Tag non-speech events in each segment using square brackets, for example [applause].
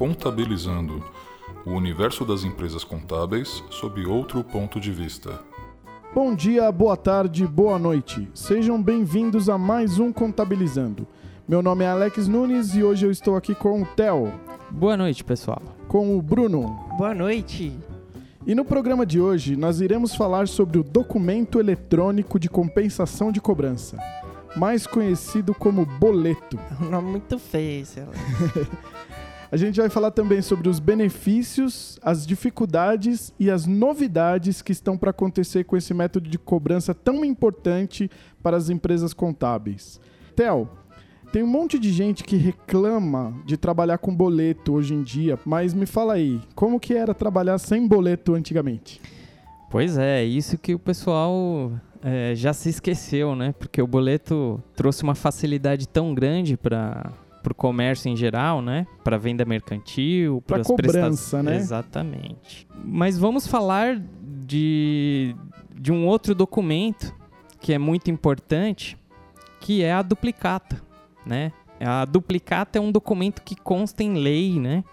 Contabilizando o universo das empresas contábeis sob outro ponto de vista. Bom dia, boa tarde, boa noite. Sejam bem-vindos a mais um Contabilizando. Meu nome é Alex Nunes e hoje eu estou aqui com o Theo, Boa noite, pessoal. com o Bruno. Boa noite. E no programa de hoje nós iremos falar sobre o documento eletrônico de compensação de cobrança, mais conhecido como boleto. Um nome muito feio esse. Alex. [laughs] A gente vai falar também sobre os benefícios, as dificuldades e as novidades que estão para acontecer com esse método de cobrança tão importante para as empresas contábeis. Theo, tem um monte de gente que reclama de trabalhar com boleto hoje em dia, mas me fala aí, como que era trabalhar sem boleto antigamente? Pois é, isso que o pessoal é, já se esqueceu, né? Porque o boleto trouxe uma facilidade tão grande para o comércio em geral, né? Para venda mercantil, Pra pras cobrança, né? Exatamente. Mas vamos falar de, de um outro documento que é muito importante, que é a duplicata, né? A duplicata é um documento que consta em lei, né?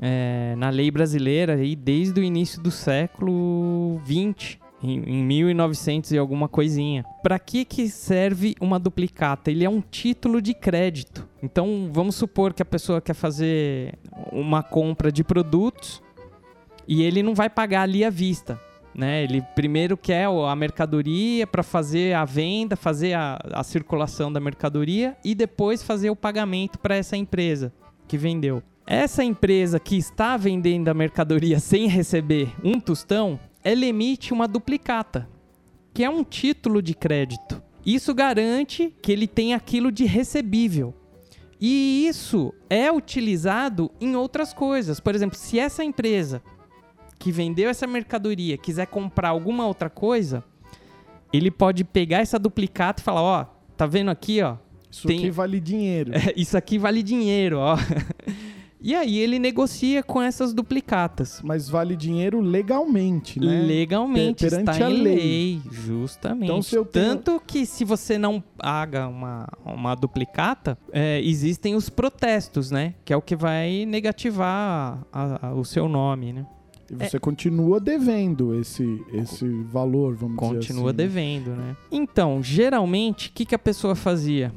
É, na lei brasileira aí desde o início do século XX, em, em 1900 e alguma coisinha. Para que que serve uma duplicata? Ele é um título de crédito. Então, vamos supor que a pessoa quer fazer uma compra de produtos e ele não vai pagar ali à vista. Né? Ele primeiro quer a mercadoria para fazer a venda, fazer a, a circulação da mercadoria e depois fazer o pagamento para essa empresa que vendeu. Essa empresa que está vendendo a mercadoria [laughs] sem receber um tostão, ela emite uma duplicata, que é um título de crédito. Isso garante que ele tem aquilo de recebível. E isso é utilizado em outras coisas. Por exemplo, se essa empresa que vendeu essa mercadoria quiser comprar alguma outra coisa, ele pode pegar essa duplicata e falar: Ó, tá vendo aqui, ó? Isso Tem- aqui vale dinheiro. [laughs] É, Isso aqui vale dinheiro, ó. [laughs] E aí ele negocia com essas duplicatas. Mas vale dinheiro legalmente, né? Legalmente, Per- perante está a em lei. lei. Justamente. Então, se eu tenho- Tanto que se você não paga uma, uma duplicata, é, existem os protestos, né? Que é o que vai negativar a- a- o seu nome, né? E você continua devendo esse, esse valor, vamos dizer Continua assim. né? devendo, né? Então, geralmente, o que, que a pessoa fazia?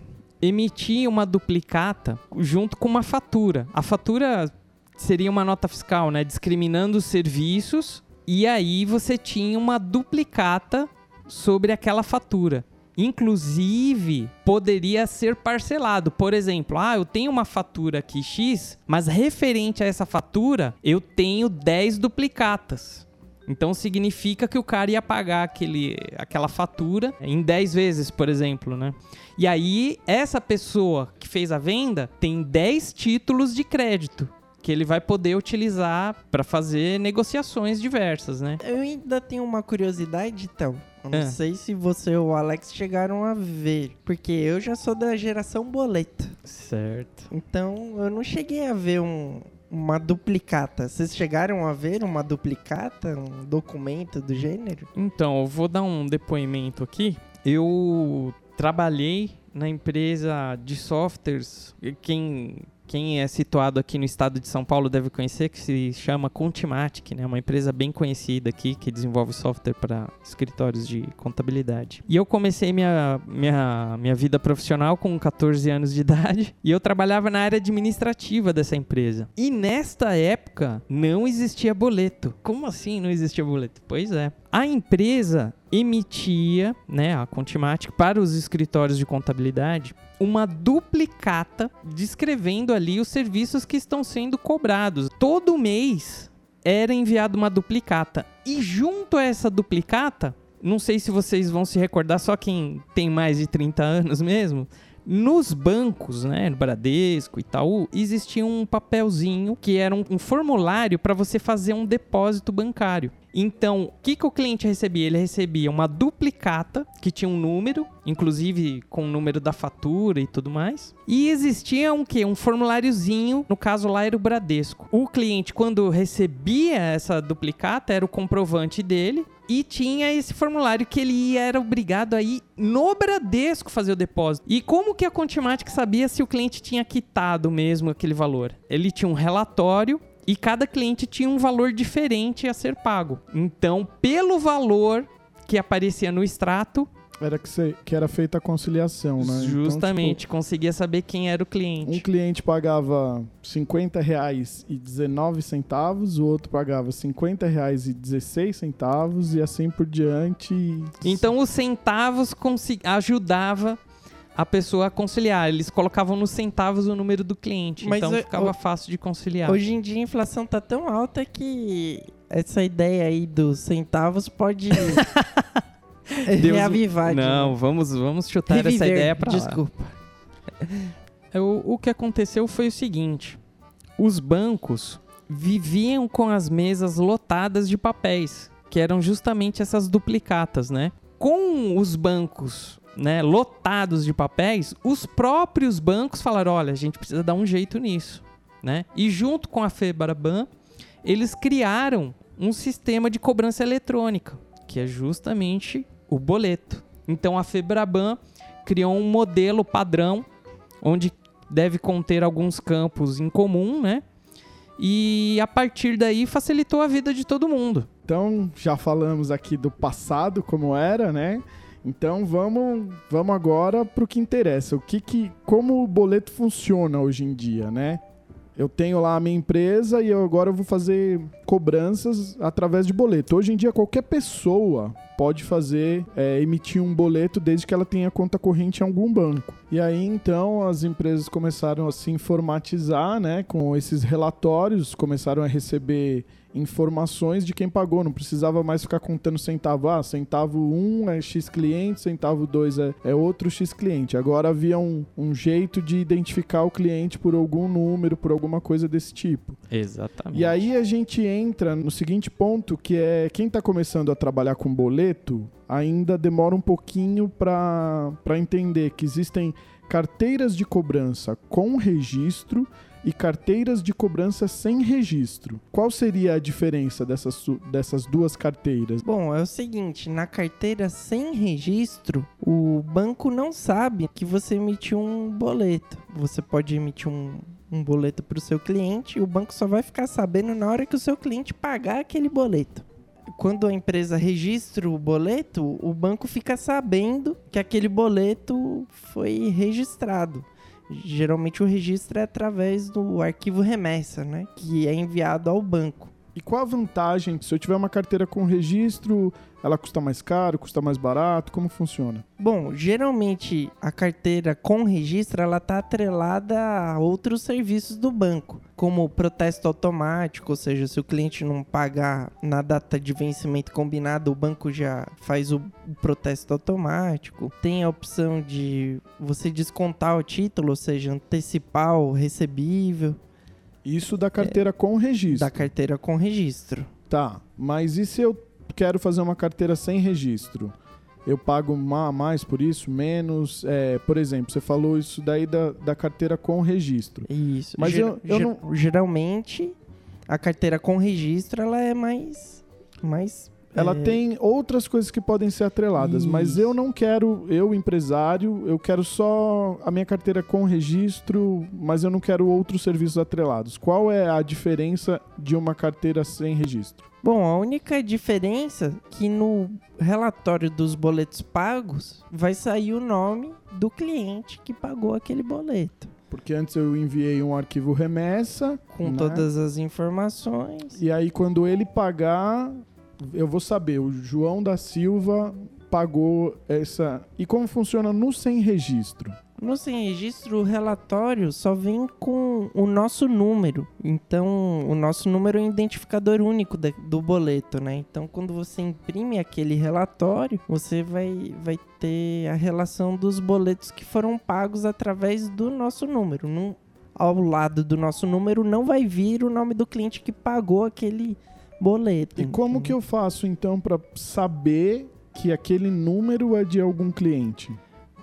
Emitia uma duplicata junto com uma fatura. A fatura seria uma nota fiscal, né? Discriminando os serviços. E aí você tinha uma duplicata sobre aquela fatura. Inclusive, poderia ser parcelado. Por exemplo, ah, eu tenho uma fatura aqui X, mas referente a essa fatura, eu tenho 10 duplicatas. Então significa que o cara ia pagar aquele, aquela fatura em 10 vezes, por exemplo, né? E aí, essa pessoa que fez a venda tem 10 títulos de crédito que ele vai poder utilizar para fazer negociações diversas, né? Eu ainda tenho uma curiosidade, então. Eu não É. sei se você ou o Alex chegaram a ver. Porque eu já sou da geração boleto. Certo. Então eu não cheguei a ver um- uma duplicata. Vocês chegaram a ver uma duplicata? Um documento do gênero? Então, eu vou dar um depoimento aqui. Eu trabalhei na empresa de softwares, quem, quem é situado aqui no estado de São Paulo deve conhecer, que se chama Contimatic, né? Uma empresa bem conhecida aqui que desenvolve software para escritórios de contabilidade. E eu comecei minha, minha, minha vida profissional com 14 anos de idade [laughs] e eu trabalhava na área administrativa dessa empresa. E nesta época não existia boleto. Como assim não existia boleto? Pois é. A empresa emitia, né, a Contimatic, para os escritórios de contabilidade, uma duplicata descrevendo ali os serviços que estão sendo cobrados. Todo mês era enviada uma duplicata. E junto a essa duplicata, não sei se vocês vão se recordar, só quem tem mais de 30 anos mesmo, nos bancos, né, no Bradesco, Itaú, existia um papelzinho que era um, um formulário para você fazer um depósito bancário. Então, o que, que o cliente recebia? Ele recebia uma duplicata que tinha um número, inclusive com o número da fatura e tudo mais. E existia um que? Um formuláriozinho, no caso lá era o Bradesco. O cliente, quando recebia essa duplicata, era o comprovante dele E tinha esse formulário que ele era obrigado a ir no Bradesco fazer o depósito. E como que a Contimatic sabia se o cliente tinha quitado mesmo aquele valor? Ele tinha um relatório e cada cliente tinha um valor diferente a ser pago. Então, pelo valor que aparecia no extrato, Era que, cê- que era feita a conciliação, né? Então, justamente tipo, conseguia saber quem era o um cliente. cliente pagava R$ 50,19 centavos, o outro pagava R$ 50,16 centavos e assim por diante. Então, os centavos ajudava a pessoa a conciliar. Eles colocavam nos centavos o número do cliente. Mas então, eu- ficava eu- fácil de conciliar. Hoje em dia a inflação tá tão alta que essa ideia aí dos centavos pode [laughs] [laughs] reavivar. de Não, vamos, vamos chutar essa Reviver, ideia pra lá. Desculpa. É, O, o que aconteceu foi o seguinte: os bancos viviam com as mesas lotadas de papéis, que eram justamente essas duplicatas, né? Com os bancos né, lotados de papéis, os próprios bancos falaram: olha, a gente precisa dar um jeito nisso. Né? E junto com a Febraban, eles criaram um sistema de cobrança eletrônica, que é justamente o boleto. Então a Febraban criou um modelo padrão onde deve conter alguns campos em comum, né? E a partir daí facilitou a vida de todo mundo. Então, já falamos aqui do passado, como era, né? Então vamos, vamos agora para o que interessa. O que que, como o boleto funciona hoje em dia, né? Eu tenho lá a minha empresa e eu agora vou fazer cobranças através de boleto. Hoje em dia qualquer pessoa pode fazer, é, emitir um boleto desde que ela tenha conta corrente em algum banco. E aí então as empresas começaram a se informatizar, né, com esses relatórios, começaram a receber informações de quem pagou, não precisava mais ficar contando centavo. Ah, centavo 1 é X cliente, centavo 2 é, é outro X cliente. Agora havia um, um jeito de identificar o cliente por algum número, por alguma coisa desse tipo. Exatamente. E aí a gente entra no seguinte ponto, que é quem está começando a trabalhar com boleto ainda demora um pouquinho para entender que existem carteiras de cobrança com registro e carteiras de cobrança sem registro. Qual seria a diferença dessas, dessas duas carteiras? Bom, é o seguinte, na carteira sem registro, o banco não sabe que você emitiu um boleto. Você pode emitir um, um boleto para o seu cliente e o banco só vai ficar sabendo na hora que o seu cliente pagar aquele boleto. Quando a empresa registra o boleto, o banco fica sabendo que aquele boleto foi registrado. Geralmente o registro é através do arquivo remessa, né? Que é enviado ao banco. E qual a vantagem? Se eu tiver uma carteira com registro, ela custa mais caro, custa mais barato? Como funciona? Bom, geralmente a carteira com registro ela tá atrelada a outros serviços do banco, como o protesto automático, ou seja, se o cliente não pagar na data de vencimento combinado, o banco já faz o protesto automático. Tem a opção de você descontar o título, ou seja, antecipar o recebível Isso da carteira com registro. da carteira com registro. Tá, mas e se eu quero fazer uma carteira sem registro? Eu pago ma- mais por isso? Menos? É, por exemplo, você falou isso daí da, da carteira com registro. Isso. Mas Ger- eu- eu ger- não- Geralmente a carteira com registro ela é mais mais Ela é, tem outras coisas que podem ser atreladas, mas Isso. eu não quero, eu empresário, eu quero só a minha carteira com registro, mas eu não quero outros serviços atrelados. Qual é a diferença de uma carteira sem registro? Bom, a única diferença é que no relatório dos boletos pagos vai sair o nome do cliente que pagou aquele boleto, Porque antes eu enviei um arquivo remessa com né? todas as informações. E aí, quando ele pagar, eu vou saber, o João da Silva pagou essa. E como funciona no sem registro? No sem registro, o relatório só vem com o nosso número. Então, o nosso número é o identificador único do boleto, né? Então, quando você imprime aquele relatório, você vai, vai ter a relação dos boletos que foram pagos através do nosso número. Não- ao lado do nosso número não vai vir o nome do cliente que pagou aquele boleto. E como que eu faço então para saber que aquele número é de algum cliente?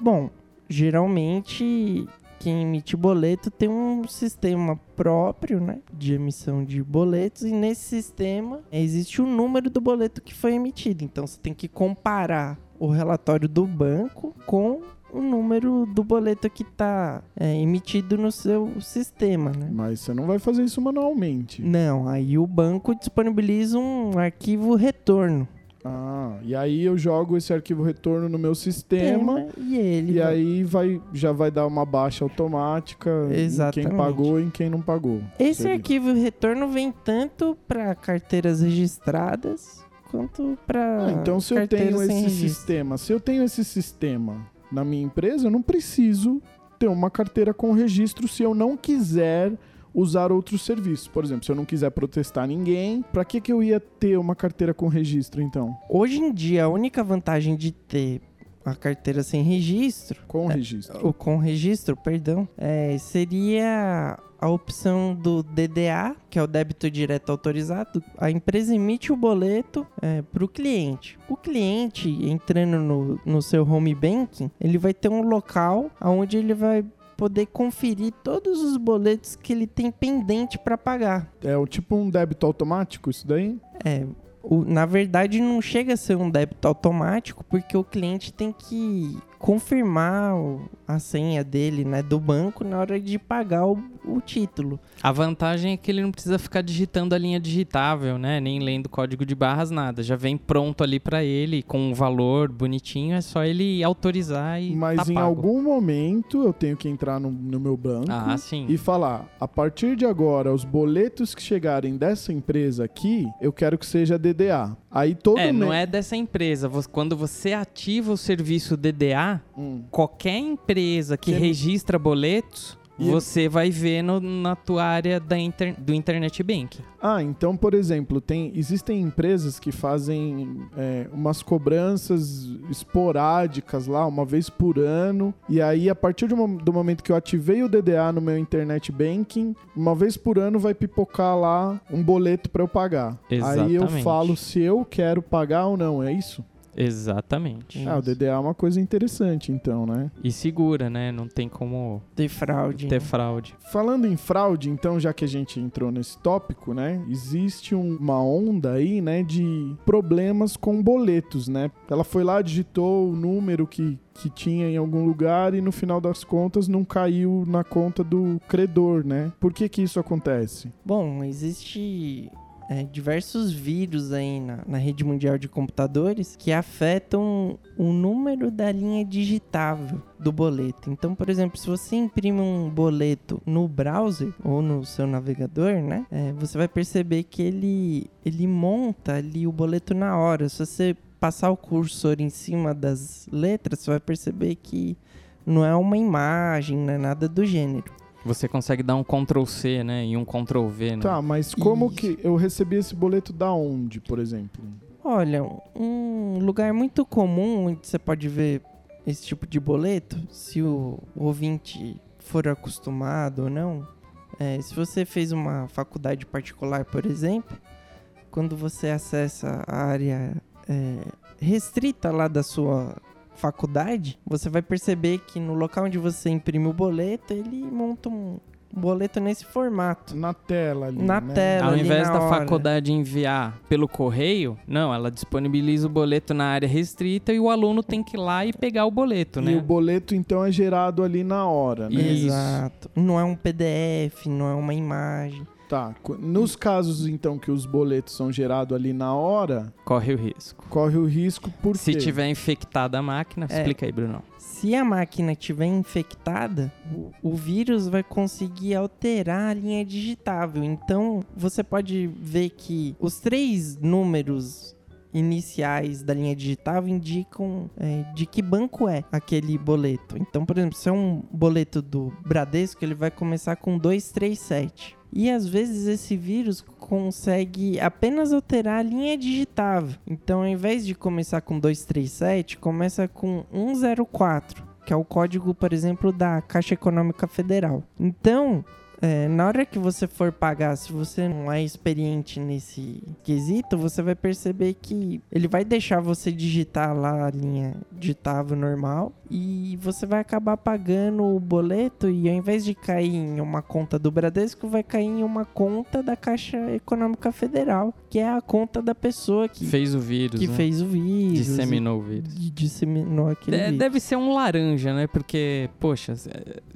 Bom, geralmente quem emite boleto tem um sistema próprio, né, de emissão de boletos e nesse sistema existe o número do boleto que foi emitido. Então você tem que comparar o relatório do banco com o número do boleto que está é, emitido no seu sistema, né? Mas você não vai fazer isso manualmente. Não, aí o banco disponibiliza um arquivo retorno. Ah, e aí eu jogo esse arquivo retorno no meu sistema. e ele. E vai- aí vai, já vai dar uma baixa automática em quem Exatamente. pagou e em quem não pagou. Esse Seria. arquivo retorno vem tanto para carteiras registradas quanto para Ah, então se eu tenho esse sistema, se eu tenho esse sistema na minha empresa, eu não preciso ter uma carteira com registro se eu não quiser usar outros serviços. Por exemplo, se eu não quiser protestar ninguém, pra que que eu ia ter uma carteira com registro então? Hoje em dia, a única vantagem de ter a carteira sem registro, Com registro. ou com registro, perdão, é, seria a opção do DDA, que é o débito direto autorizado. A empresa emite o boleto para o cliente. O cliente, entrando no, no seu home banking, ele vai ter um local onde ele vai poder conferir todos os boletos que ele tem pendente para pagar. É o tipo um débito automático isso daí? É, na verdade não chega a ser um débito automático, porque o cliente tem que confirmar o- a senha dele, né, do banco na hora de pagar o, o título. A vantagem é que ele não precisa ficar digitando a linha digitável, né? Nem lendo código de barras, nada. Já vem pronto ali pra ele, com um valor bonitinho, é só ele autorizar e Mas tá em pago. algum momento eu tenho que entrar no, no meu banco Ah, sim. e falar: a partir de agora, os boletos que chegarem dessa empresa aqui, eu quero que seja DDA. Aí todo É, não é dessa empresa. Quando você ativa o serviço DDA, Hum. qualquer empresa que Que- registra boletos, E- você vai ver no- na tua área da inter- do Internet Bank. Ah, então, por exemplo, tem, existem empresas que fazem é, umas cobranças esporádicas lá, uma vez por ano. E aí, a partir do, do momento que eu ativei o DDA no meu internet banking, uma vez por ano vai pipocar lá um boleto para eu pagar. Aí eu Exatamente. falo se eu quero pagar ou não, é isso? Exatamente. Ah, o DDA é uma coisa interessante, então, né? E segura, né? Não tem como De fraude. ter né? fraude. Falando em fraude, então, já que a gente entrou nesse tópico, né? Existe um- uma onda aí, né, de problemas com boletos, né? Ela foi lá, digitou o número que, que tinha em algum lugar e no final das contas não caiu na conta do credor, né? Por que que isso acontece? Bom, existe é, diversos vírus aí na, na rede mundial de computadores que afetam o número da linha digitável do boleto. Então, por exemplo, se você imprime um boleto no browser ou no seu navegador, né, é, você vai perceber que ele, ele monta ali o boleto na hora. Se você passar o cursor em cima das letras, você vai perceber que não é uma imagem, não é nada do gênero. Você consegue dar um Ctrl C, né? E um Ctrl V, né? Tá, mas como Isso. que eu recebi esse boleto da onde, por exemplo? Olha, um lugar muito comum onde você pode ver esse tipo de boleto, se o ouvinte for acostumado ou não, é, se você fez uma faculdade particular, por exemplo, quando você acessa a área é, restrita lá da sua faculdade, você vai perceber que no local onde você imprime o boleto, ele monta um boleto nesse formato. Na tela ali, Na né? tela. Ao ali invés na da hora. faculdade enviar pelo correio, não, ela disponibiliza o boleto na área restrita e o aluno tem que ir lá e pegar o boleto, E né? o boleto, então, é gerado ali na hora, né? Isso. Exato. Não é um PDF, não é uma imagem. Tá. Nos casos, então, que os boletos são gerados ali na hora, Corre o risco. corre o risco por Se quê? tiver infectada a máquina, É. explica aí, Bruno. Se a máquina estiver infectada, o, o vírus vai conseguir alterar a linha digitável. Então, você pode ver que os três números iniciais da linha digitável indicam é, de que banco é aquele boleto. Então, por exemplo, se é um boleto do Bradesco, ele vai começar com 237. E às vezes esse vírus consegue apenas alterar a linha digitável. Então, ao invés de começar com 237, começa com 104, que é o código, por exemplo, da Caixa Econômica Federal. Então, É, na hora que você for pagar, se você não é experiente nesse quesito, você vai perceber que ele vai deixar você digitar lá a linha digitável normal e você vai acabar pagando o boleto e ao invés de cair em uma conta do Bradesco, vai cair em uma conta da Caixa Econômica Federal, que é a conta da pessoa que Fez o vírus, que né? fez o vírus. Disseminou o vírus. Disseminou aquele De- vírus. deve ser um laranja, né? Porque, poxa,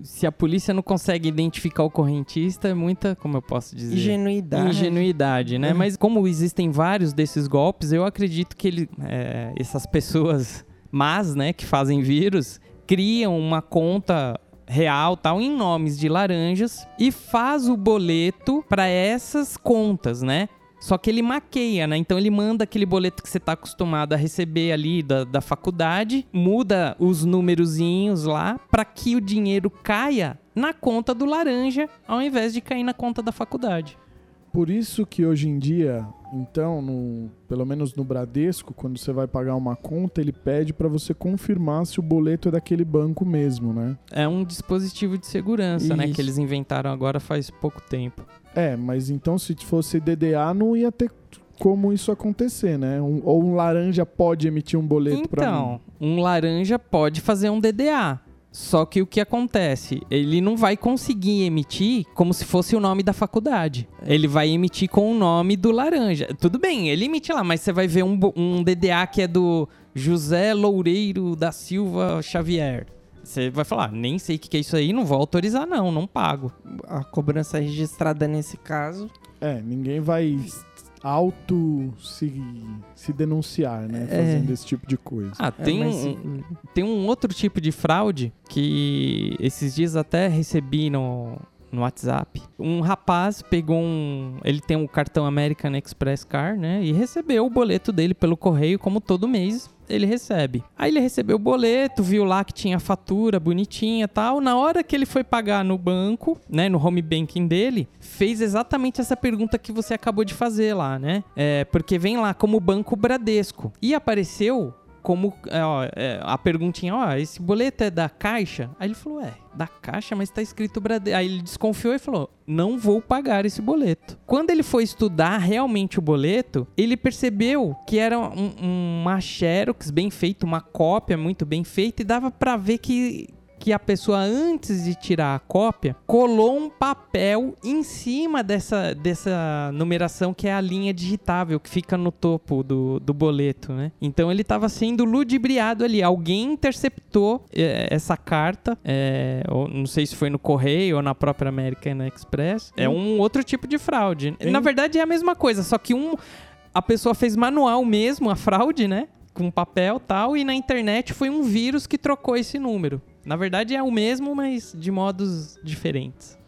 se- a polícia não consegue identificar o correntista, é muita, como eu posso dizer? Ingenuidade. Ingenuidade, né? Uhum. Mas como existem vários desses golpes, eu acredito que ele, é, essas pessoas más, né, que fazem vírus, criam uma conta real, tal, em nomes de laranjas e faz o boleto para essas contas, né? Só que ele maqueia, né? Então ele manda aquele boleto que você tá acostumado a receber ali da, da faculdade, muda os numerozinhos lá para que o dinheiro caia na conta do laranja, ao invés de cair na conta da faculdade. Por isso que hoje em dia, então, no- pelo menos no Bradesco, quando você vai pagar uma conta, ele pede para você confirmar se o boleto é daquele banco mesmo, né? É um dispositivo de segurança, né? Isso. Que eles inventaram agora faz pouco tempo. É, mas então se fosse DDA não ia ter como isso acontecer, né? Um- ou um laranja pode emitir um boleto pra Então, mim. um laranja pode fazer um DDA. Só que o que acontece? Ele não vai conseguir emitir como se fosse o nome da faculdade. Ele vai emitir com o nome do laranja. Tudo bem, ele emite lá, mas você vai ver um, um DDA que é do José Loureiro da Silva Xavier. Você vai falar, "Ah, nem sei o que que é isso aí, não vou autorizar não, não pago. A cobrança registrada nesse caso. É, ninguém vai auto se, se denunciar, né? É. Fazendo esse tipo de coisa. Ah, É, tem, mas, um, tem um outro tipo de fraude que esses dias até recebi no, no WhatsApp. Um rapaz pegou um. Ele tem um cartão American Express Car, né? E recebeu o boleto dele pelo correio, como todo mês ele recebe. Aí ele recebeu o boleto, viu lá que tinha fatura bonitinha tal. Na hora que ele foi pagar no banco, né? No home banking dele, fez exatamente essa pergunta que você acabou de fazer lá, né? É, porque vem lá como Banco Bradesco. E apareceu como é, ó, é, a perguntinha, ó, esse boleto é da Caixa? Aí ele falou, é, da Caixa, mas tá escrito Bradesco. Aí ele desconfiou e falou, não vou pagar esse boleto. Quando ele foi estudar realmente o boleto, ele percebeu que era um, um- uma xerox bem feita, uma cópia muito bem feita e dava pra ver que que a pessoa, antes de tirar a cópia, colou um papel em cima dessa, dessa numeração que é a linha digitável que fica no topo do, do boleto, né? Então ele estava sendo ludibriado ali. Alguém interceptou eh, essa carta, eh, ou não sei se foi no correio ou na própria American Express. É um outro tipo de fraude. Hein? Na verdade é a mesma coisa, só que um a pessoa fez manual mesmo a fraude, né? Com papel e tal, e na internet foi um vírus que trocou esse número. Na verdade é o mesmo, mas de modos diferentes.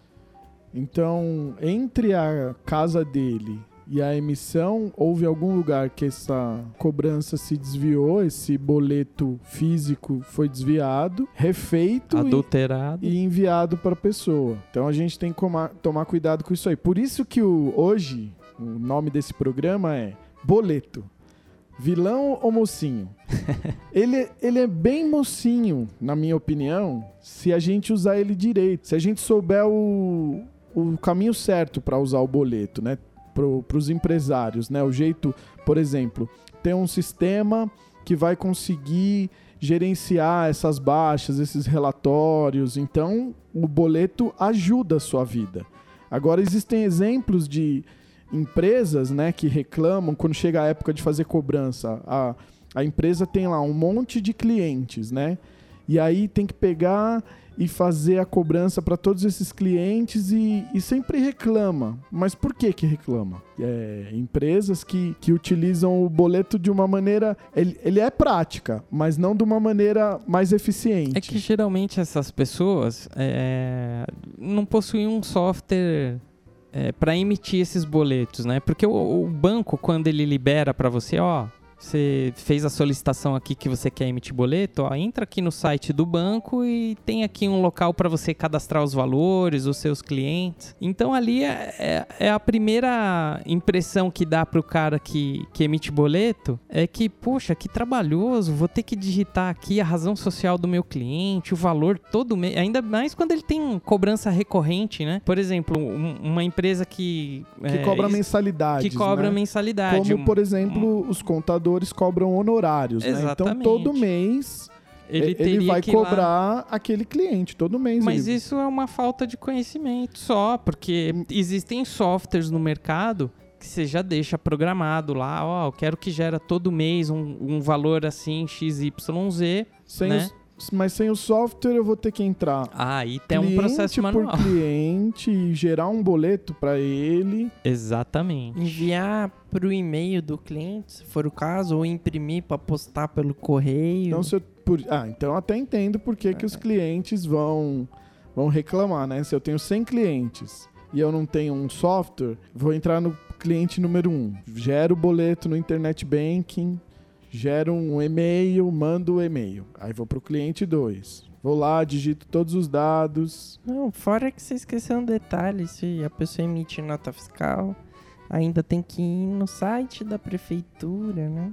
Então, entre a casa dele e a emissão, houve algum lugar que essa cobrança se desviou, esse boleto físico foi desviado, refeito e- Adulterado. e enviado para a pessoa. Então a gente tem que tomar cuidado com isso aí. Por isso que o, hoje o nome desse programa é Boleto. Vilão ou mocinho? [laughs] ele, ele é bem mocinho, na minha opinião, se a gente usar ele direito. Se a gente souber o, o caminho certo para usar o boleto, né? Para os empresários, né? O jeito, por exemplo, ter um sistema que vai conseguir gerenciar essas baixas, esses relatórios. Então, o boleto ajuda a sua vida. Agora, existem exemplos de empresas né, que reclamam quando chega a época de fazer cobrança. A, a empresa tem lá um monte de clientes, né? E aí tem que pegar e fazer a cobrança para todos esses clientes e, e sempre reclama. Mas por que que reclama? É, empresas que, que utilizam o boleto de uma maneira... Ele, ele é prática, mas não de uma maneira mais eficiente. É que geralmente essas pessoas é, não possuem um software para emitir esses boletos, né? Porque o, o banco, quando ele libera para você, ó, você fez a solicitação aqui que você quer emitir boleto, ó, entra aqui no site do banco e tem aqui um local para você cadastrar os valores, os seus clientes. Então ali é, é, é a primeira impressão que dá para o cara que, que emite boleto, é que, poxa, que trabalhoso, vou ter que digitar aqui a razão social do meu cliente, o valor todo mês, ainda mais quando ele tem cobrança recorrente, né? Por exemplo, um, uma empresa que... Que é, cobra mensalidades, que cobra né? mensalidade. Como, Um- por exemplo, os contadores cobram honorários, né? Então, todo mês ele, ele, vai ir lá- cobrar aquele cliente, todo mês. Mas ele... isso é uma falta de conhecimento só, porque existem softwares no mercado que você já deixa programado lá, ó, eu quero que gera todo mês um, um valor assim, XYZ. Sem né? os- mas sem o software eu vou ter que entrar Aí tem um cliente processo manual. por cliente e gerar um boleto para ele. Exatamente. Enviar pro e-mail do cliente, se for o caso, ou imprimir para postar pelo correio. Então, se eu, por, ah, então eu até entendo por que, que É. os clientes vão, vão reclamar, né? Se eu tenho 100 clientes e eu não tenho um software, vou entrar no cliente número 1. Gero o boleto no internet banking, gero um e-mail, mando o e-mail. Aí vou pro cliente 2. Vou lá, digito todos os dados. Não, fora que você esqueceu um detalhe, se a pessoa emite nota fiscal, ainda tem que ir no site da prefeitura, né?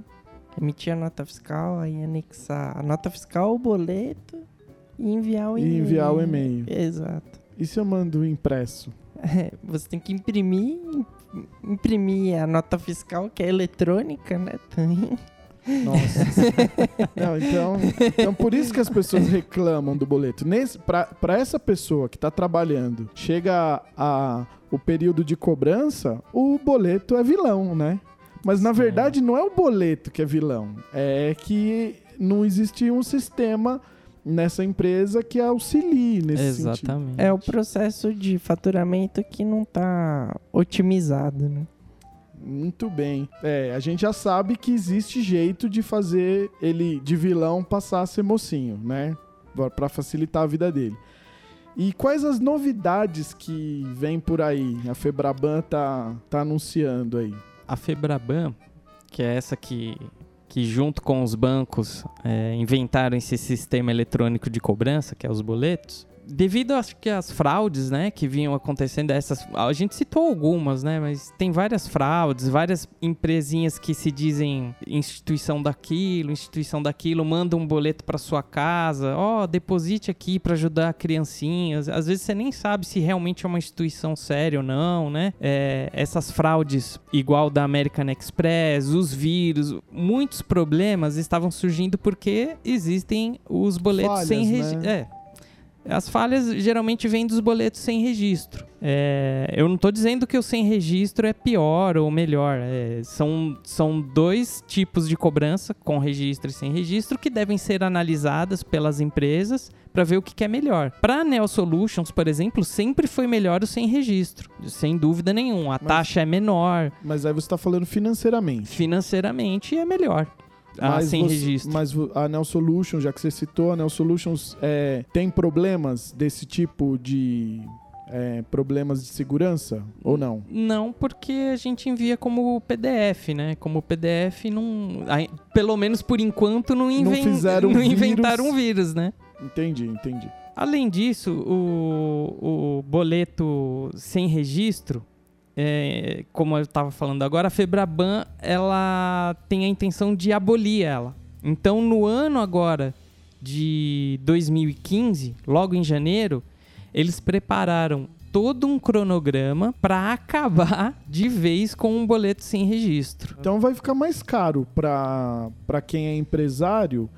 Emitir a nota fiscal, aí anexar a nota fiscal, o boleto e enviar o E e-mail. enviar o e-mail. Exato. E se eu mando impresso? É, você tem que imprimir, im- imprimir a nota fiscal, que é eletrônica, né? Também. Nossa. [laughs] Não, então, então, por isso que as pessoas reclamam do boleto. Pra essa pessoa que tá trabalhando, chega a, o período de cobrança, o boleto é vilão, né? Mas na verdade não é o boleto que é vilão. É que não existia um sistema nessa empresa que auxilie nesse sentido. Exatamente. É o processo de faturamento que não tá otimizado, né? Muito bem. É, a gente já sabe que existe jeito de fazer ele de vilão passar a ser mocinho, né? Pra facilitar a vida dele. E quais as novidades que vem por aí? A Febraban tá, tá anunciando aí. A Febraban, que é essa que, que junto com os bancos é, inventaram esse sistema eletrônico de cobrança, que é os boletos, devido acho que às fraudes, né, que vinham acontecendo, essas, a gente citou algumas, né, mas tem várias fraudes, várias empresinhas que se dizem instituição daquilo, instituição daquilo, mandam um boleto para sua casa, ó, deposite aqui para ajudar criancinhas. Às vezes você nem sabe se realmente é uma instituição séria ou não, né? É, essas fraudes igual da American Express, os vírus, muitos problemas estavam surgindo porque existem os boletos Falhas, sem registro. né? É. As falhas geralmente vêm dos boletos sem registro. É, eu não estou dizendo que o sem registro é pior ou melhor. É, são, são dois tipos de cobrança, com registro e sem registro, que devem ser analisadas pelas empresas para ver o que, que é melhor. Para a Neo Solutions, por exemplo, sempre foi melhor o sem registro, sem dúvida nenhuma. A Mas- taxa é menor, Mas aí você tá falando financeiramente. financeiramente é melhor. A Mas sem você- registro. Mas a Neo Solutions, já que você citou, a Neo Solutions é, tem problemas desse tipo de é, problemas de segurança ou não? Não, porque a gente envia como PDF, né? Como PDF não. ai, Pelo menos por enquanto não, inven... fizeram não vírus. inventaram um vírus, né? Entendi, entendi. Além disso, o, o boleto sem registro, é, como eu estava falando agora, a Febraban ela tem a intenção de abolir ela. Então, no ano agora de 2015, logo em janeiro, eles prepararam todo um cronograma para acabar de vez com um boleto sem registro. Então vai ficar mais caro para quem é empresário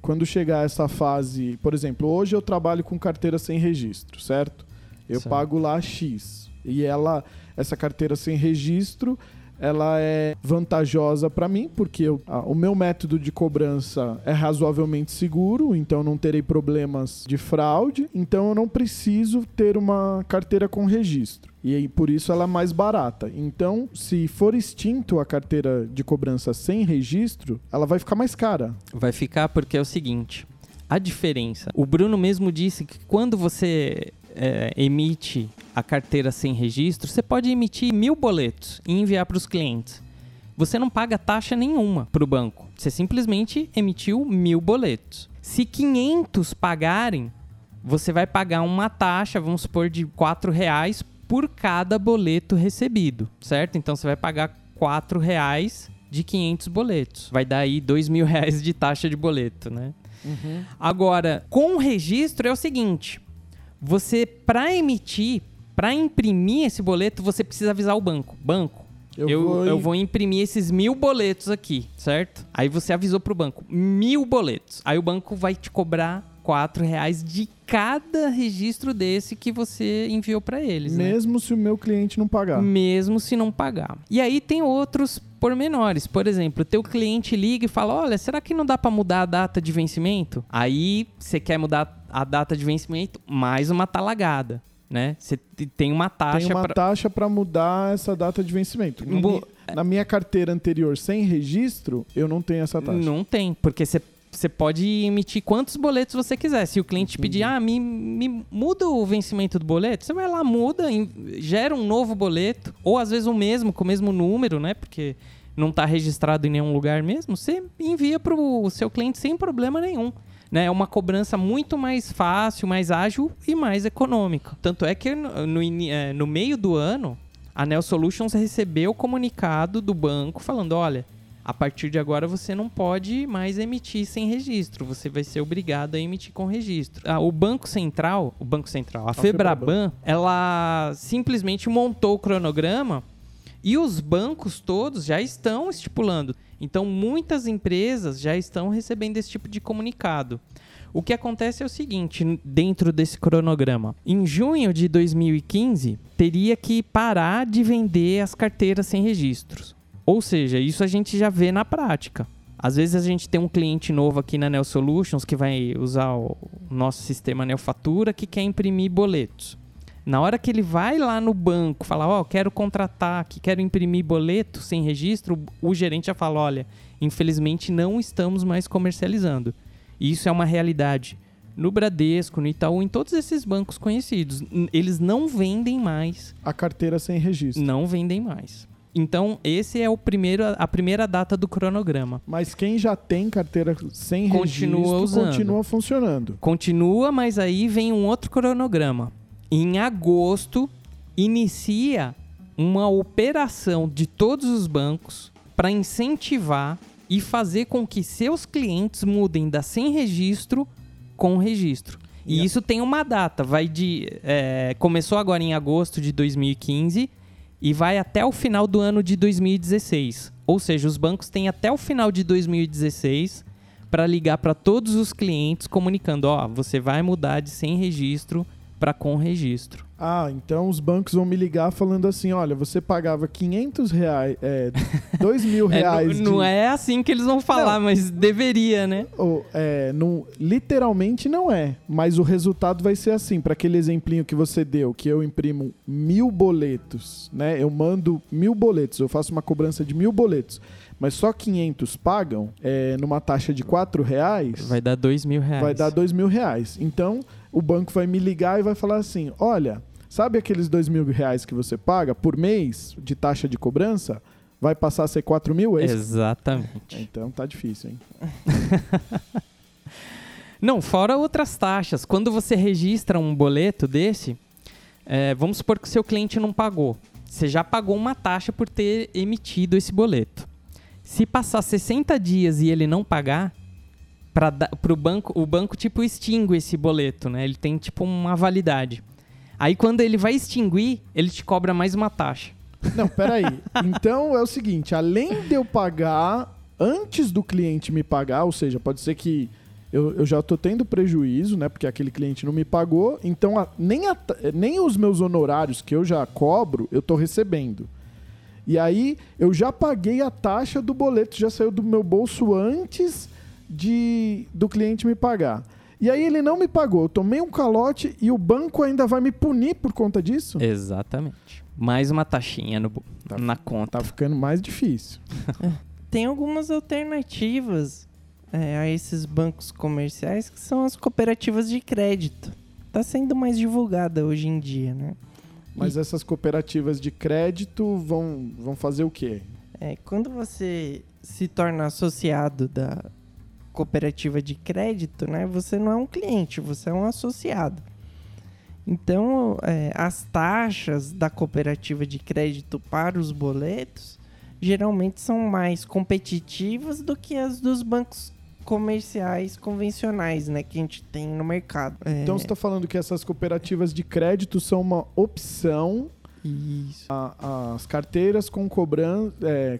quando chegar essa fase. Por exemplo, hoje eu trabalho com carteira sem registro, certo? Eu Certo. pago lá X. E ela, essa carteira sem registro, ela é vantajosa para mim, porque eu- a- o meu método de cobrança é razoavelmente seguro, então não terei problemas de fraude, então eu não preciso ter uma carteira com registro. E aí, por isso ela é mais barata. Então, se for extinto a carteira de cobrança sem registro, ela vai ficar mais cara. Vai ficar porque é o seguinte: a diferença. O Bruno mesmo disse que quando você é, emite a carteira sem registro, você pode emitir mil boletos e enviar para os clientes. você não paga taxa nenhuma para o banco. Você simplesmente emitiu mil boletos. Se 500 pagarem, você vai pagar uma taxa, vamos supor, de R$ reais por cada boleto recebido, certo? Então você vai pagar R$ reais de 500 boletos. Vai dar aí R$ mil reais de taxa de boleto, né? Uhum. Agora, com o registro é o seguinte: você, para emitir, para imprimir esse boleto, você precisa avisar o banco. Banco, eu, eu, vou... eu, vou... imprimir esses mil boletos aqui, certo? Aí você avisou pro banco, mil boletos. Aí o banco vai te cobrar quatro reais de cada registro desse que você enviou para eles. Né? Mesmo né? se o meu cliente não pagar. Mesmo se não pagar. E aí tem outros pormenores. Por exemplo, teu cliente liga e fala: Olha, será que não dá para mudar a data de vencimento? Aí você quer mudar a data de vencimento, mais uma talagada né? Você tem uma taxa. Tem uma pra... taxa para mudar essa data de vencimento. Na, minha, na minha carteira anterior sem registro, eu não tenho essa taxa. Não tem, porque você você pode emitir quantos boletos você quiser. Se o cliente Entendi. pedir, ah, me, me muda o vencimento do boleto, você vai lá, muda, gera um novo boleto, ou às vezes o mesmo, com o mesmo número, né? Porque não está registrado em nenhum lugar mesmo, você envia para o seu cliente sem problema nenhum né, é uma cobrança muito mais fácil, mais ágil e mais econômica. Tanto é que no, no, é, no meio do ano, a Neo Solutions recebeu o comunicado do banco falando: olha, a partir de agora você não pode mais emitir sem registro, você vai ser obrigado a emitir com registro. Ah, o Banco Central, o Banco Central, a, a Febraban, Febraban, ela simplesmente montou o cronograma e os bancos todos já estão estipulando. Então, muitas empresas já estão recebendo esse tipo de comunicado. O que acontece é o seguinte, dentro desse cronograma. Em junho de 2015, teria que parar de vender as carteiras sem registros. Ou seja, isso a gente já vê na prática. Às vezes a gente tem um cliente novo aqui na Neo Solutions que vai usar o nosso sistema Neofatura que quer imprimir boletos. Na hora que ele vai lá no banco, falar, ó, oh, quero contratar, que quero imprimir boleto sem registro, o gerente já fala, olha, infelizmente não estamos mais comercializando. E isso é uma realidade. No Bradesco, no Itaú, em todos esses bancos conhecidos, eles não vendem mais a carteira sem registro. Não vendem mais. Então, esse é o primeiro, a primeira data do cronograma. Mas quem já tem carteira sem continua registro usando. continua funcionando. Continua, mas aí vem um outro cronograma em agosto, inicia uma operação de todos os bancos para incentivar e fazer com que seus clientes mudem da sem registro com registro. E yeah. isso tem uma data, vai de é, começou agora em agosto de 2015 e vai até o final do ano de 2016. Ou seja, os bancos têm até o final de 2016 para ligar para todos os clientes comunicando, ó, oh, você vai mudar de sem registro para com registro. Ah, então os bancos vão me ligar falando assim, olha, você pagava 500 reais, é, 2 mil [laughs] reais. é, não, de... não, é assim que eles vão falar, não. mas deveria, né? Ou, é, não, literalmente não é, mas o resultado vai ser assim, para aquele exemplinho que você deu, que eu imprimo mil boletos, né? Eu mando mil boletos, eu faço uma cobrança de mil boletos mas só 500 pagam é, numa taxa de 4 reais. Vai dar 2 mil reais. Vai dar 2 mil reais. Então, o banco vai me ligar e vai falar assim: olha, sabe aqueles 2 mil reais que você paga por mês de taxa de cobrança? Vai passar a ser 4 mil? É Exatamente. Então tá difícil, hein? [laughs] Não, fora outras taxas. Quando você registra um boleto desse, é, vamos supor que o seu cliente não pagou. Você já pagou uma taxa por ter emitido esse boleto. Se passar 60 dias e ele não pagar, para o banco, o banco tipo extingue esse boleto, né? Ele tem tipo uma validade. Aí quando ele vai extinguir, ele te cobra mais uma taxa. Não, peraí. [laughs] então é o seguinte, além de eu pagar antes do cliente me pagar, ou seja, pode ser que eu, eu já estou tendo prejuízo, né? Porque aquele cliente não me pagou, então a, nem, a, nem os meus honorários que eu já cobro, eu estou recebendo. E aí eu já paguei a taxa do boleto, já saiu do meu bolso antes de do cliente me pagar. E aí ele não me pagou, eu tomei um calote e o banco ainda vai me punir por conta disso? Exatamente. Mais uma taxinha no, tá, na conta. Tá ficando mais difícil. Tem algumas alternativas é, a esses bancos comerciais que são as cooperativas de crédito. Tá sendo mais divulgada hoje em dia, né? Mas e... essas cooperativas de crédito vão, vão fazer o quê? É, quando você se torna associado da cooperativa de crédito, né? Você não é um cliente, você é um associado. Então, é, as taxas da cooperativa de crédito para os boletos geralmente são mais competitivas do que as dos bancos comerciais convencionais, né, que a gente tem no mercado. É, Então você está falando que essas cooperativas de crédito são uma opção Isso. a- as carteiras com cobrança,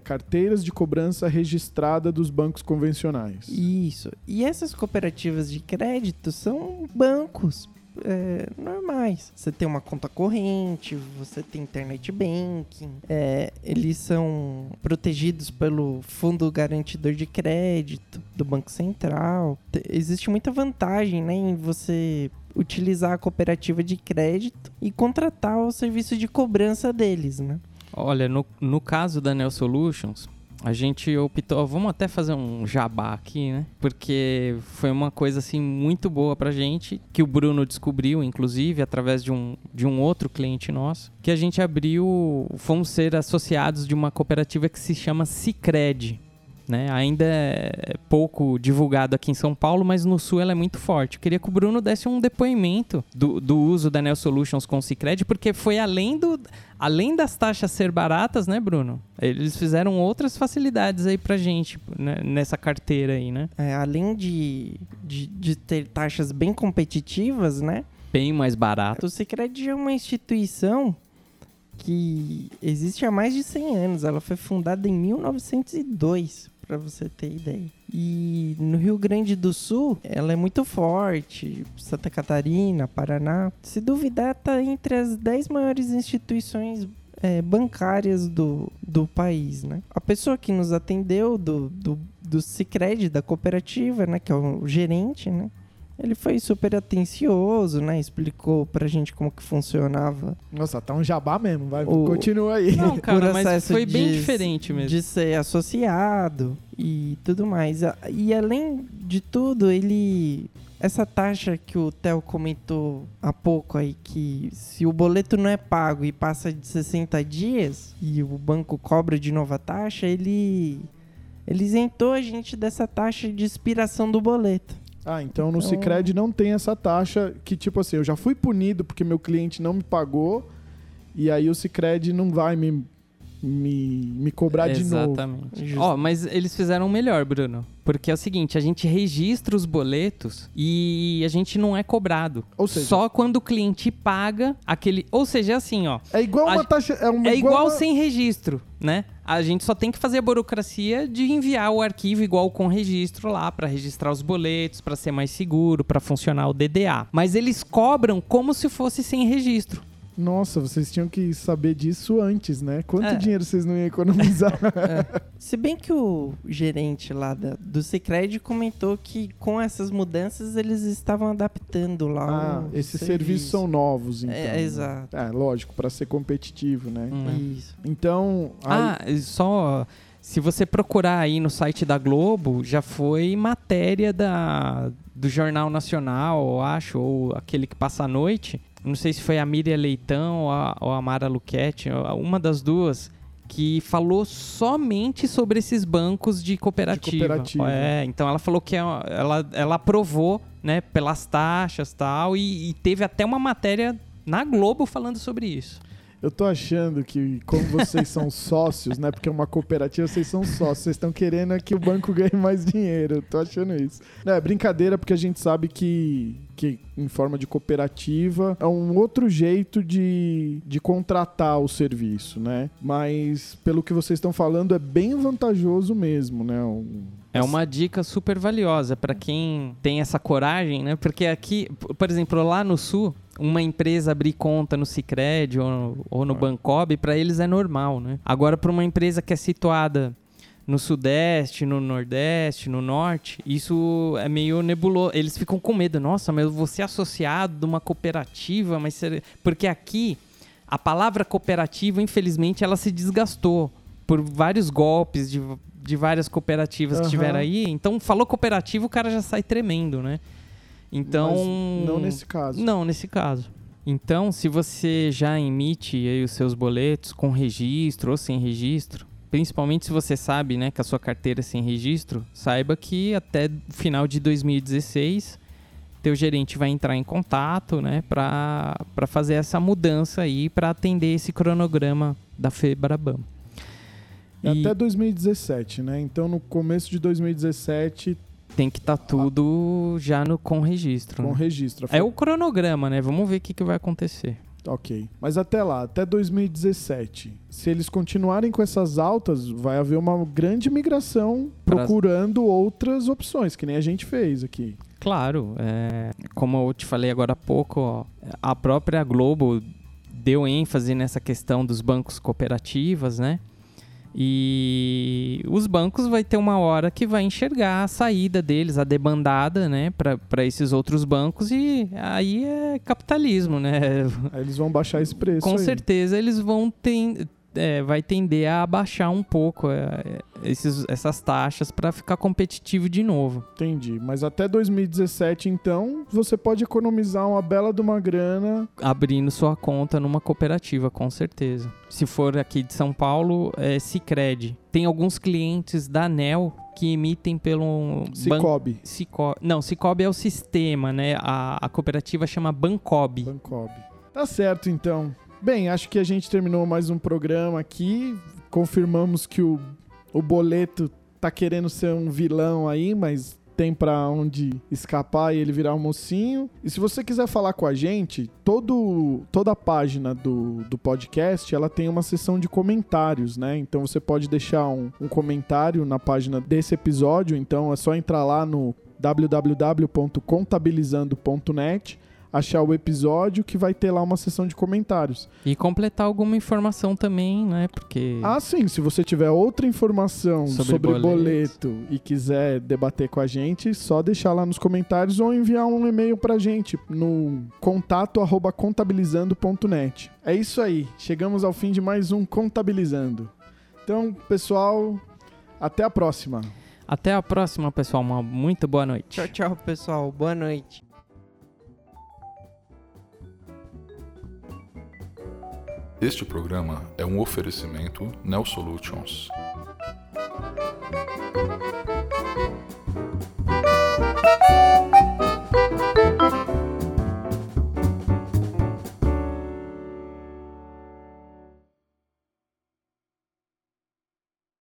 carteiras de cobrança registrada dos bancos convencionais. Isso. E essas cooperativas de crédito são bancos é, normais. Você tem uma conta corrente, você tem internet banking, é, eles são protegidos pelo Fundo Garantidor de Crédito do Banco Central. Te- existe muita vantagem né, em você utilizar a cooperativa de crédito e contratar o serviço de cobrança deles, né? Olha, no, no caso da Neo Solutions, a gente optou, vamos até fazer um jabá aqui, né? Porque foi uma coisa assim muito boa pra gente, que o Bruno descobriu, inclusive, através de um, de um outro cliente nosso, que a gente abriu, fomos ser associados de uma cooperativa que se chama Cicred. Né? Ainda é pouco divulgado aqui em São Paulo, mas no Sul ela é muito forte. Eu queria que o Bruno desse um depoimento do, do uso da Neo Solutions com o Cicred, porque foi além do, além das taxas ser baratas, né, Bruno? Eles fizeram outras facilidades aí pra gente né, nessa carteira aí, né? É, além de, de, de ter taxas bem competitivas, né? Bem mais barato. O Sicredi é uma instituição que existe há mais de 100 anos. Ela foi fundada em 1902, para você ter ideia. E no Rio Grande do Sul, ela é muito forte. Santa Catarina, Paraná. Se duvidar, tá entre as 10 maiores instituições é, bancárias do, do país, né? A pessoa que nos atendeu do, do, do Cicred, da cooperativa, né? Que é o gerente, né? Ele foi super atencioso, né? Explicou pra gente como que funcionava Nossa, tá um jabá mesmo, vai, O- continua aí. Não, [laughs] cara, mas foi bem de- diferente mesmo. de ser associado e tudo mais. E além de tudo, ele. Essa taxa que o Theo comentou há pouco aí, que se o boleto não é pago e passa de 60 dias e o banco cobra de novo a taxa, ele. Ele isentou a gente dessa taxa de expiração do boleto. Ah, então no Então- Cicred não tem essa taxa que, tipo assim, eu já fui punido porque meu cliente não me pagou e aí o Cicred não vai me, me, me cobrar de novo. Exatamente. Ó, mas eles fizeram melhor, Bruno. Porque é o seguinte, a gente registra os boletos e a gente não é cobrado. Ou seja- Só quando o cliente paga aquele. Ou seja, é assim, ó. É igual A uma taxa. É, uma, É igual uma- sem registro, né? A gente só tem que fazer a burocracia de enviar o arquivo igual com registro lá para registrar os boletos, para ser mais seguro, para funcionar o DDA. Mas eles cobram como se fosse sem registro. Nossa, vocês tinham que saber disso antes, né? Quanto É. dinheiro vocês não iam economizar? [laughs] Se bem que o gerente lá da, do Cicred comentou que com essas mudanças eles estavam adaptando lá ah, o esses serviço. serviços são novos, então. É, exato. É, lógico, para ser competitivo, né? Isso. Então, aí- Ah, só se você procurar aí no site da Globo, já foi matéria da, do Jornal Nacional, eu acho, ou aquele que passa à noite. Não sei se foi a Miriam Leitão ou a, ou a Mara Luchetti, uma das duas, que falou somente sobre esses bancos de cooperativa. De cooperativa. É, então ela falou que é- ela, ela aprovou, né, pelas taxas tal, e, e teve até uma matéria na Globo falando sobre isso. Eu tô achando que, como vocês são [laughs] sócios, né? Porque é uma cooperativa, vocês são sócios. Vocês estão querendo é que o banco ganhe mais dinheiro. Eu tô achando isso. Não, é brincadeira, porque a gente sabe que, que em forma de cooperativa é um outro jeito de, de contratar o serviço, né? Mas, pelo que vocês estão falando, é bem vantajoso mesmo, né? Um- É uma dica super valiosa para quem tem essa coragem, né? Porque aqui, por exemplo, lá no sul, uma empresa abrir conta no Sicredi ou, no- ou no Bancob, para eles é normal, né? Agora, para uma empresa que é situada no sudeste, no nordeste, no norte, isso é meio nebuloso. Eles ficam com medo. Nossa, mas eu vou ser associado de uma cooperativa, mas ser... porque aqui a palavra cooperativa, infelizmente, ela se desgastou por vários golpes de, de várias cooperativas Aham. que tiveram aí. Então, falou cooperativa, o cara já sai tremendo, né? Então. Mas não nesse caso. Não, nesse caso. Então, se você já emite aí os seus boletos com registro ou sem registro, principalmente se você sabe, né, que a sua carteira é sem registro, saiba que até o final de 2016 teu gerente vai entrar em contato, né, para fazer essa mudança aí, para atender esse cronograma da Febrabam. É e até 2017, né? Então no começo de 2017 tem que estar tá tudo já no com registro. Com né? registro. É o cronograma, né? Vamos ver o que, que vai acontecer. Ok. Mas até lá, até 2017, se eles continuarem com essas altas, vai haver uma grande migração procurando outras opções, que nem a gente fez aqui. Claro. É, como eu te falei agora há pouco, ó, a própria Globo deu ênfase nessa questão dos bancos cooperativas, né? E os bancos vai ter uma hora que vai enxergar a saída deles, a debandada, né, para esses outros bancos e aí é capitalismo, né? Aí eles vão baixar esse preço. Com aí. certeza eles vão ter é, vai tender a abaixar um pouco é, esses, essas taxas para ficar competitivo de novo. Entendi. Mas até 2017, então, você pode economizar uma bela de uma grana. Abrindo sua conta numa cooperativa, com certeza. Se for aqui de São Paulo, é Cicred. Tem alguns clientes da ANEL que emitem pelo... Cicobi. Ban... Cico... Não, Cicobi é o sistema, né? A, a cooperativa chama Bancob. Bancob. Tá certo, então. Bem, acho que a gente terminou mais um programa aqui. Confirmamos que o, o boleto tá querendo ser um vilão aí, mas tem para onde escapar e ele virar um mocinho. E se você quiser falar com a gente, todo, toda a página do, do podcast ela tem uma seção de comentários, né? Então você pode deixar um, um comentário na página desse episódio. Então é só entrar lá no www.contabilizando.net achar o episódio que vai ter lá uma sessão de comentários. E completar alguma informação também, né? Porque. Ah, sim. Se você tiver outra informação sobre, sobre boleto. boleto. e quiser debater com a gente, só deixar lá nos comentários ou enviar um e-mail pra gente no contato contabilizando.net. É isso aí. Chegamos ao fim de mais um Contabilizando. Então, pessoal, até a próxima. Até a próxima, pessoal. Uma muito boa noite. Tchau, tchau, pessoal. Boa noite. Este programa é um oferecimento Neo Solutions.